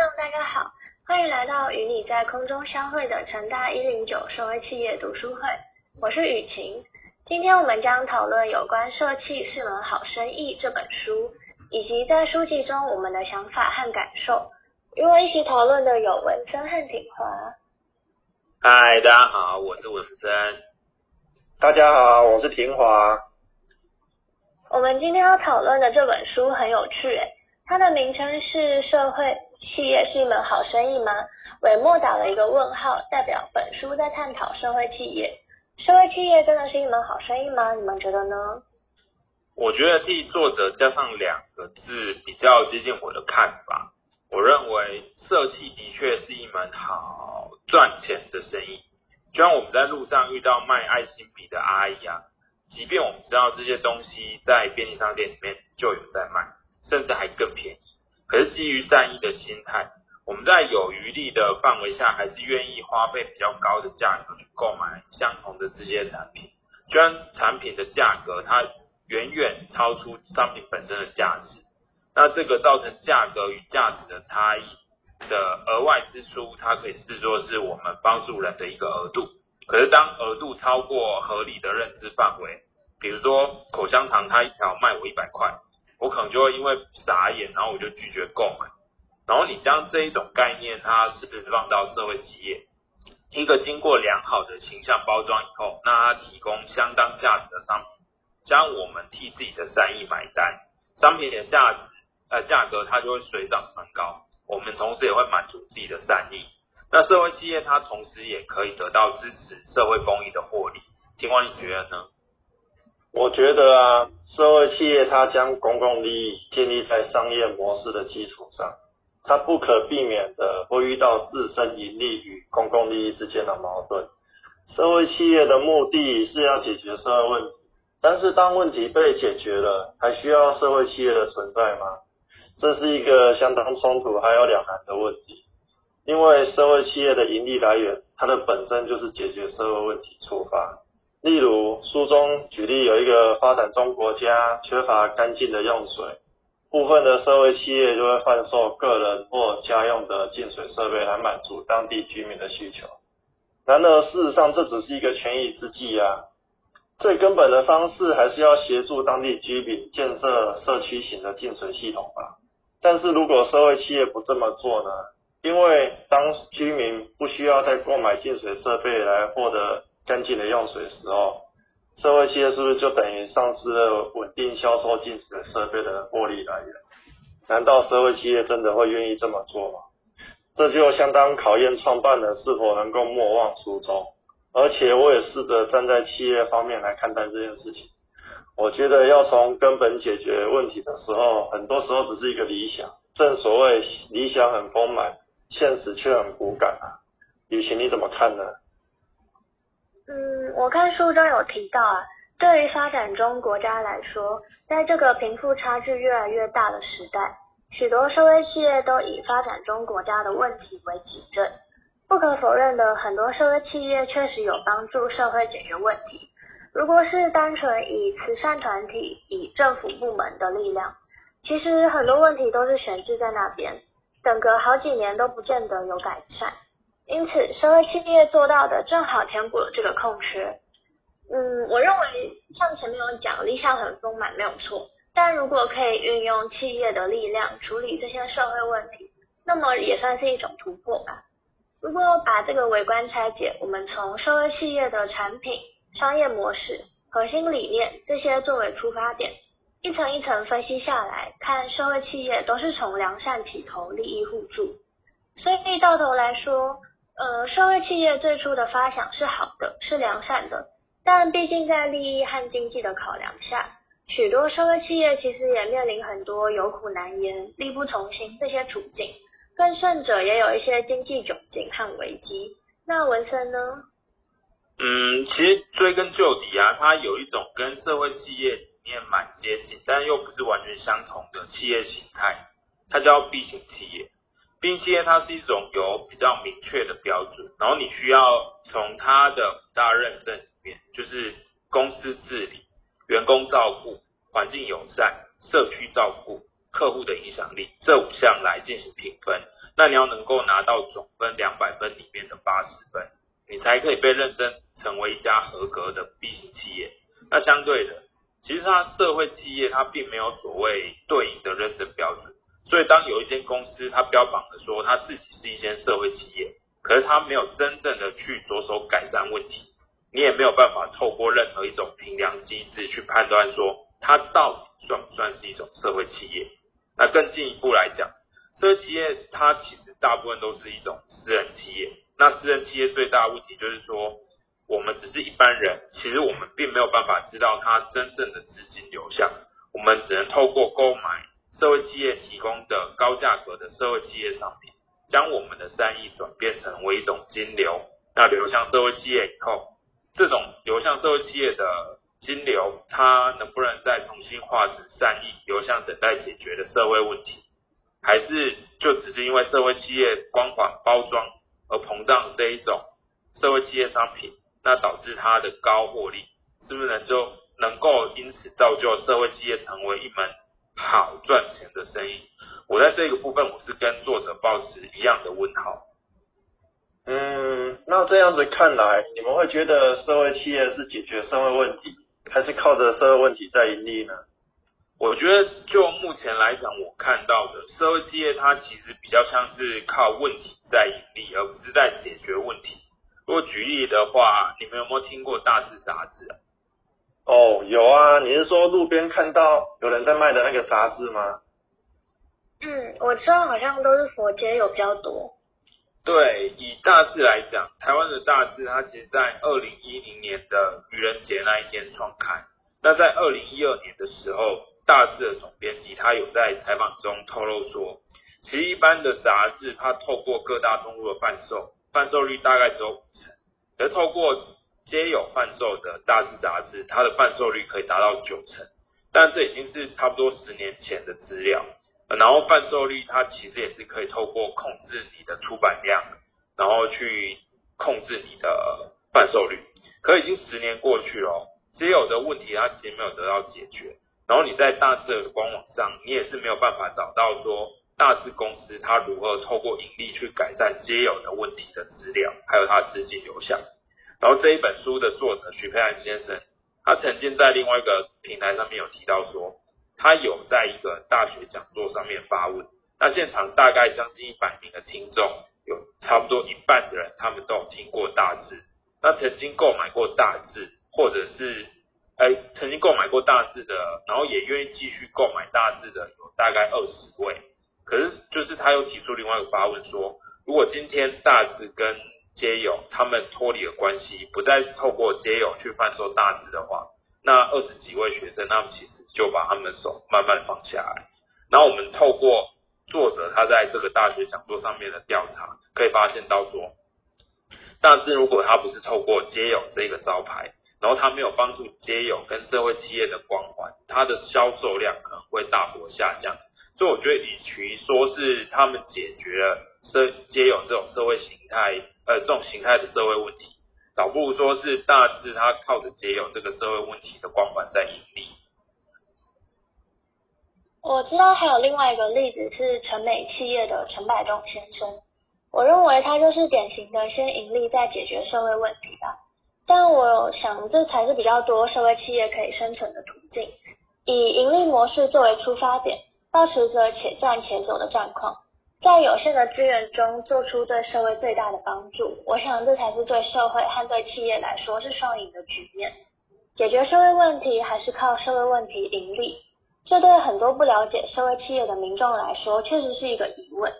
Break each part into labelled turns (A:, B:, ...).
A: 众大家好，欢迎来到与你在空中相会的成大一零九社会企业读书会，我是雨晴。今天我们将讨论有关《社企是门好生意》这本书，以及在书籍中我们的想法和感受。与我一起讨论的有文森和挺华。
B: 嗨，大家好，我是文森。
C: 大家好，我是挺华。
A: 我们今天要讨论的这本书很有趣，诶，它的名称是《社会企业是一门好生意吗》？尾末打了一个问号，代表本书在探讨社会企业。社会企业真的是一门好生意吗？你们觉得呢？
B: 我觉得替作者加上两个字比较接近我的看法。我认为社企的确是一门好赚钱的生意。就像我们在路上遇到卖爱心笔的阿姨啊，即便我们知道这些东西在便利商店里面就有在卖，甚至还更便宜，可是基于善意的心态。我们在有余力的范围下，还是愿意花费比较高的价格去购买相同的这些产品，虽然产品的价格它远远超出商品本身的价值，那这个造成价格与价值的差异的额外支出，它可以视作是我们帮助人的一个额度。可是当额度超过合理的认知范围，比如说口香糖它一条卖我一百块，我可能就会因为傻眼，然后我就拒绝购买。然后你将这一种概念，它是不是放到社会企业，一个经过良好的形象包装以后，那它提供相当价值的商品，将我们替自己的善意买单，商品的价值呃价格它就会水涨船高，我们同时也会满足自己的善意。那社会企业它同时也可以得到支持社会公益的获利。请问你觉得呢？
C: 我觉得啊，社会企业它将公共利益建立在商业模式的基础上。它不可避免的会遇到自身盈利与公共利益之间的矛盾。社会企业的目的是要解决社会问题，但是当问题被解决了，还需要社会企业的存在吗？这是一个相当冲突还有两难的问题。因为社会企业的盈利来源，它的本身就是解决社会问题出发。例如书中举例有一个发展中国家缺乏干净的用水。部分的社会企业就会贩售个人或家用的净水设备来满足当地居民的需求。然而，事实上这只是一个权宜之计啊。最根本的方式还是要协助当地居民建设社区型的净水系统吧。但是如果社会企业不这么做呢？因为当居民不需要再购买净水设备来获得干净的用水时候，社会企业是不是就等于丧失了稳定销售净水设备的获利来源？难道社会企业真的会愿意这么做吗？这就相当考验创办人是否能够莫忘初衷。而且我也试着站在企业方面来看待这件事情。我觉得要从根本解决问题的时候，很多时候只是一个理想。正所谓理想很丰满，现实却很骨感啊。雨晴你怎么看呢？
A: 嗯，我看书中有提到啊，对于发展中国家来说，在这个贫富差距越来越大的时代，许多社会企业都以发展中国家的问题为己任。不可否认的，很多社会企业确实有帮助社会解决问题。如果是单纯以慈善团体、以政府部门的力量，其实很多问题都是悬置在那边，等个好几年都不见得有改善。因此，社会企业做到的正好填补了这个空缺。嗯，我认为像前面有讲，理想很丰满没有错，但如果可以运用企业的力量处理这些社会问题，那么也算是一种突破吧。如果把这个微观拆解，我们从社会企业的产品、商业模式、核心理念这些作为出发点，一层一层分析下来，看社会企业都是从良善起头，利益互助，所以到头来说。呃，社会企业最初的发想是好的，是良善的，但毕竟在利益和经济的考量下，许多社会企业其实也面临很多有苦难言、力不从心这些处境，更甚者也有一些经济窘境和危机。那文森呢？
B: 嗯，其实追根究底啊，它有一种跟社会企业里面蛮接近，但又不是完全相同的企业形态，它叫 B 型企业。并且它是一种有比较明确的标准，然后你需要从它的五大认证里面，就是公司治理、员工照顾、环境友善、社区照顾、客户的影响力这五项来进行评分。那你要能够拿到总分两百分里面的八十分，你才可以被认证成为一家合格的 B 型企业。那相对的，其实它社会企业它并没有所谓对应的认证标准，所以当有一间公司它标榜的说它自己是一间社会企业，可是它没有真正的去着手改善问题，你也没有办法透过任何一种评量机制去判断说它到底算不算是一种社会企业。那更进一步来讲，社会企业它其实大部分都是一种私人企业，那私人企业最大的问题就是说。我们只是一般人，其实我们并没有办法知道它真正的资金流向，我们只能透过购买社会企业提供的高价格的社会企业商品，将我们的善意转变成为一种金流，那流向社会企业以后，这种流向社会企业的金流，它能不能再重新化成善意流向等待解决的社会问题，还是就只是因为社会企业光环包装而膨胀这一种社会企业商品？那导致它的高获利，是不是能就能够因此造就社会企业成为一门好赚钱的生意？我在这个部分，我是跟作者保持一样的问号。
C: 嗯，那这样子看来，你们会觉得社会企业是解决社会问题，还是靠着社会问题在盈利呢？
B: 我觉得就目前来讲，我看到的社会企业，它其实比较像是靠问题在盈利，而不是在解决问题。如果举例的话，你们有没有听过大字杂志啊？
C: 哦，有啊，你是说路边看到有人在卖的那个杂志吗？
A: 嗯，我知道好像都是佛街有比较多。
B: 对，以大字来讲，台湾的大字它其实在二零一零年的愚人节那一天创刊。那在二零一二年的时候，大字的总编辑他有在采访中透露说，其实一般的杂志它透过各大通路的贩售。贩售率大概只有五成，而透过皆有贩售的大字杂志，它的贩售率可以达到九成。但这已经是差不多十年前的资料。然后贩售率它其实也是可以透过控制你的出版量，然后去控制你的贩售率。可已经十年过去了，皆有的问题它其实没有得到解决。然后你在大字的官网上，你也是没有办法找到说。大致公司它如何透过盈利去改善皆有的问题的资料，还有它的资金流向。然后这一本书的作者徐佩安先生，他曾经在另外一个平台上面有提到说，他有在一个大学讲座上面发问，那现场大概将近一百名的听众，有差不多一半的人他们都有听过大致，那曾经购买过大致，或者是哎曾经购买过大致的，然后也愿意继续购买大致的，有大概二十位。可是，就是他又提出另外一个发问说，如果今天大智跟街友他们脱离了关系，不再是透过街友去贩售大智的话，那二十几位学生，他们其实就把他们的手慢慢放下来。然后我们透过作者他在这个大学讲座上面的调查，可以发现到说，大智如果他不是透过街友这个招牌，然后他没有帮助街友跟社会企业的光环，他的销售量可能会大幅下降。所以我觉得，与其说是他们解决了社皆有这种社会形态，呃，这种形态的社会问题，倒不如说是大致他靠着皆有这个社会问题的光环在盈利。
A: 我知道还有另外一个例子是成美企业的陈百中先生，我认为他就是典型的先盈利再解决社会问题吧。但我想这才是比较多社会企业可以生存的途径，以盈利模式作为出发点。保持着且战且走的战况，在有限的资源中做出对社会最大的帮助，我想这才是对社会和对企业来说是双赢的局面。解决社会问题还是靠社会问题盈利，这对很多不了解社会企业的民众来说确实是一个疑问。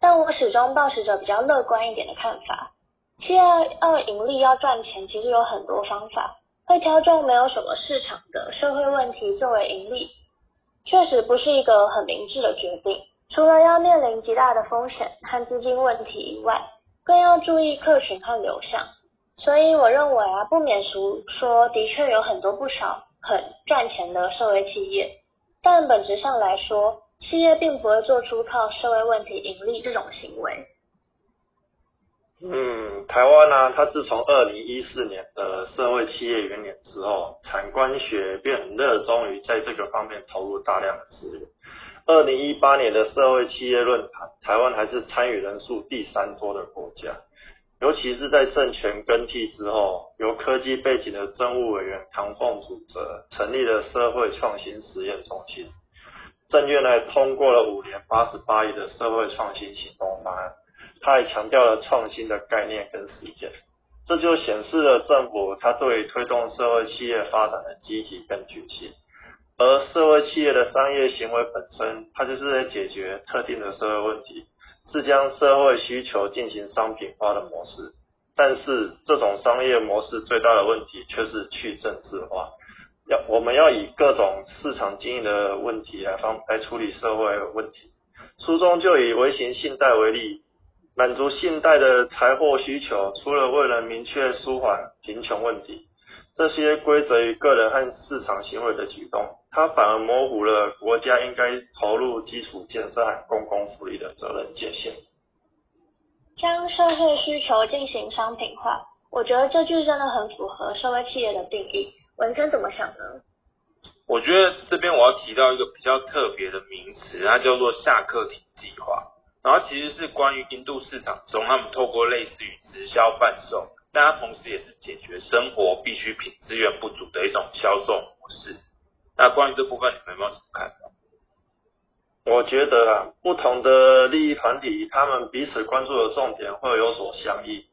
A: 但我始终保持着比较乐观一点的看法，企业要盈利要赚钱，其实有很多方法，会挑中没有什么市场的社会问题作为盈利。确实不是一个很明智的决定。除了要面临极大的风险和资金问题以外，更要注意客群和流向。所以我认为啊，不免俗说，的确有很多不少很赚钱的社会企业，但本质上来说，企业并不会做出靠社会问题盈利这种行为。
C: 嗯，台湾呢，它自从二零一四年的社会企业元年之后，产官学便很热衷于在这个方面投入大量的资源，二零一八年的社会企业论坛，台湾还是参与人数第三多的国家。尤其是在政权更替之后，由科技背景的政务委员唐凤主责，成立了社会创新实验中心。政院呢通过了五年八十八亿的社会创新行动方案，他还强调了创新的概念跟实践，这就显示了政府他对推动社会企业发展的积极跟决心。而社会企业的商业行为本身，它就是在解决特定的社会问题。是将社会需求进行商品化的模式，但是这种商业模式最大的问题却是去政治化。要我们要以各种市场经营的问题来方来处理社会问题。书中就以微型信贷为例，满足信贷的财货需求，除了为了明确舒缓贫穷问题。这些归责于个人和市场行为的举动，它反而模糊了国家应该投入基础建设和公共福利的责任界限。
A: 将社会需求进行商品化，我觉得这句真的很符合社会企业的定义。文生怎么想呢？
B: 我觉得这边我要提到一个比较特别的名词，它叫做下课体计划。然后其实是关于印度市场中，他们透过类似于直销贩售。但它同时也是解决生活必需品资源不足的一种销售模式。那关于这部分，你们有没有什么看法？
C: 我觉得啊，不同的利益团体，他们彼此关注的重点会有所相异，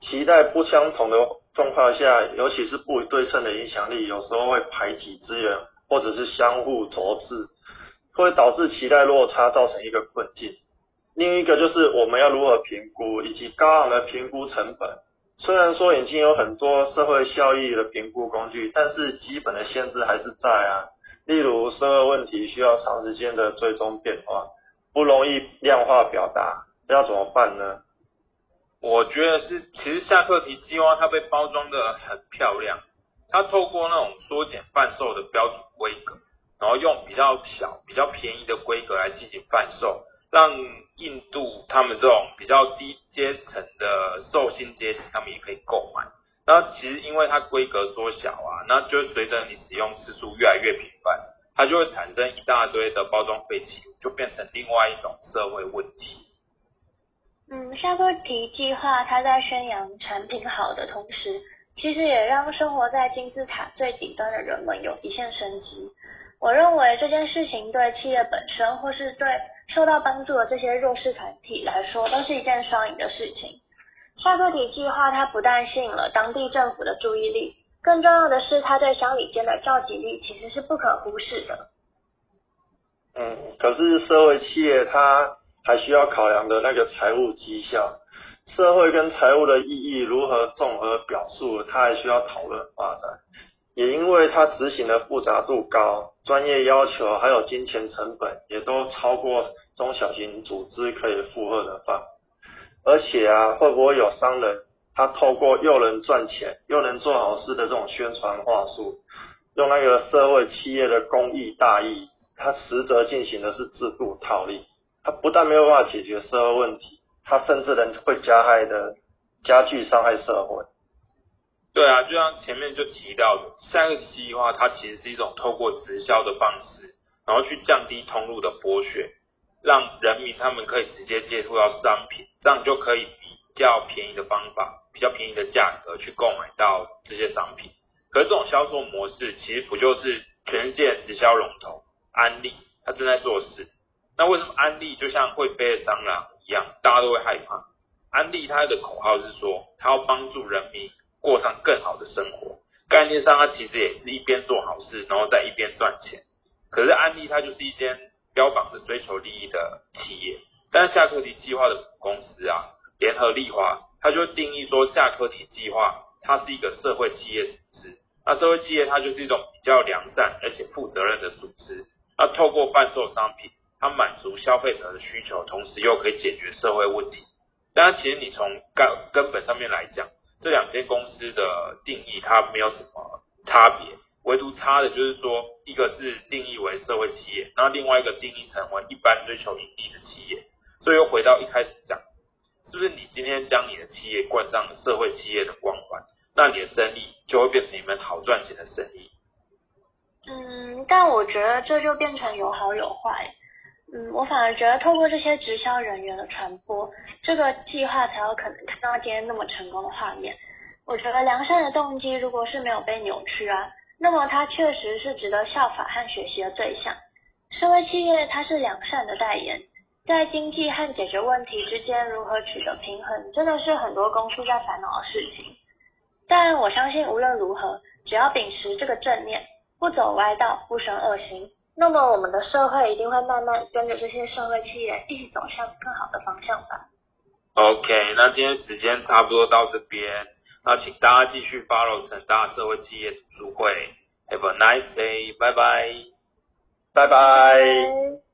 C: 期待不相同的状况下，尤其是不对称的影响力，有时候会排挤资源，或者是相互轴制，会导致期待落差，造成一个困境。另一个就是我们要如何评估，以及高昂的评估成本。虽然说已经有很多社会效益的评估工具，但是基本的限制还是在啊。例如社会问题需要长时间的追踪变化，不容易量化表达，要怎么办呢？
B: 我觉得是，其实下课题计划它被包装的很漂亮，它透过那种缩减贩售的标准规格，然后用比较小、比较便宜的规格来进行贩售。让印度他们这种比较低阶层的受薪阶级，他们也可以购买。那其实因为它规格缩小啊，那就随着你使用次数越来越频繁，它就会产生一大堆的包装废弃物，就变成另外一种社会问题。
A: 嗯，下课题计划它在宣扬产品好的同时，其实也让生活在金字塔最底端的人们有一线生机。我认为这件事情对企业本身，或是对受到帮助的这些弱势团体来说，都是一件双赢的事情。下课体计划它不但吸引了当地政府的注意力，更重要的是，它对乡里间的召集力其实是不可忽视的。
C: 嗯，可是社会企业它还需要考量的那个财务绩效，社会跟财务的意义如何综合表述，它还需要讨论发展。也因为它执行的复杂度高，专业要求还有金钱成本也都超过中小型组织可以负荷的范。而且啊，会不会有商人他透过又能赚钱又能做好事的这种宣传话术，用那个社会企业的公益大义，他实则进行的是制度套利。他不但没有办法解决社会问题，他甚至能会加害的加剧伤害社会。
B: 对啊，就像前面就提到的，下个计划它其实是一种透过直销的方式，然后去降低通路的剥削，让人民他们可以直接接触到商品，这样就可以比较便宜的方法，比较便宜的价格去购买到这些商品。可是这种销售模式其实不就是全世界直销龙头安利，它正在做事。那为什么安利就像会飞的蟑螂一样，大家都会害怕？安利它的口号是说，它要帮助人民。过上更好的生活，概念上它其实也是一边做好事，然后再一边赚钱。可是安利它就是一间标榜着追求利益的企业，但是下课题计划的公司啊，联合利华，它就定义说下课题计划它是一个社会企业组织。那社会企业它就是一种比较良善而且负责任的组织。那透过贩售商品，它满足消费者的需求，同时又可以解决社会问题。当然，其实你从根根本上面来讲。这两间公司的定义它没有什么差别，唯独差的就是说，一个是定义为社会企业，然后另外一个定义成为一般追求盈利的企业。所以又回到一开始讲，是不是你今天将你的企业冠上社会企业的光环，那你的生意就会变成一门好赚钱的生意？
A: 嗯，但我觉得这就变成有好有坏。嗯，我反而觉得透过这些直销人员的传播，这个计划才有可能看到今天那么成功的画面。我觉得良善的动机如果是没有被扭曲啊，那么它确实是值得效法和学习的对象。社会企业它是良善的代言，在经济和解决问题之间如何取得平衡，真的是很多公司在烦恼的事情。但我相信无论如何，只要秉持这个正念，不走歪道，不生恶行。那么我们的社会一定会慢慢跟着这些社会企业一起走向更好的方向吧。
B: OK，那今天时间差不多到这边，那请大家继续 follow 成大社会企业读书会。Have a nice day，拜拜，
C: 拜拜。